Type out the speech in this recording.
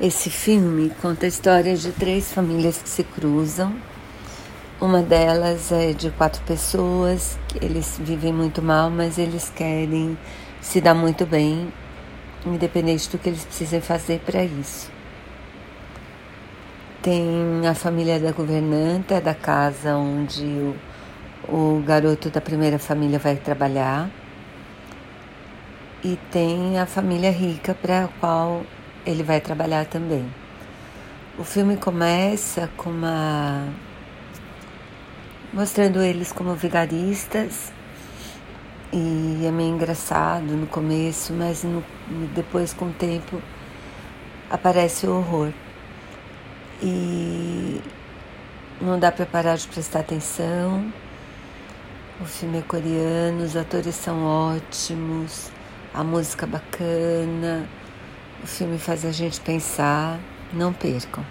Esse filme conta a história de três famílias que se cruzam. Uma delas é de quatro pessoas, eles vivem muito mal, mas eles querem se dar muito bem, independente do que eles precisem fazer para isso. Tem a família da governanta, da casa onde o, o garoto da primeira família vai trabalhar. E tem a família rica para a qual ele vai trabalhar também. O filme começa com uma mostrando eles como vigaristas e é meio engraçado no começo, mas no, depois com o tempo aparece o horror e não dá para parar de prestar atenção. O filme é coreano, os atores são ótimos, a música bacana. O filme faz a gente pensar. Não percam.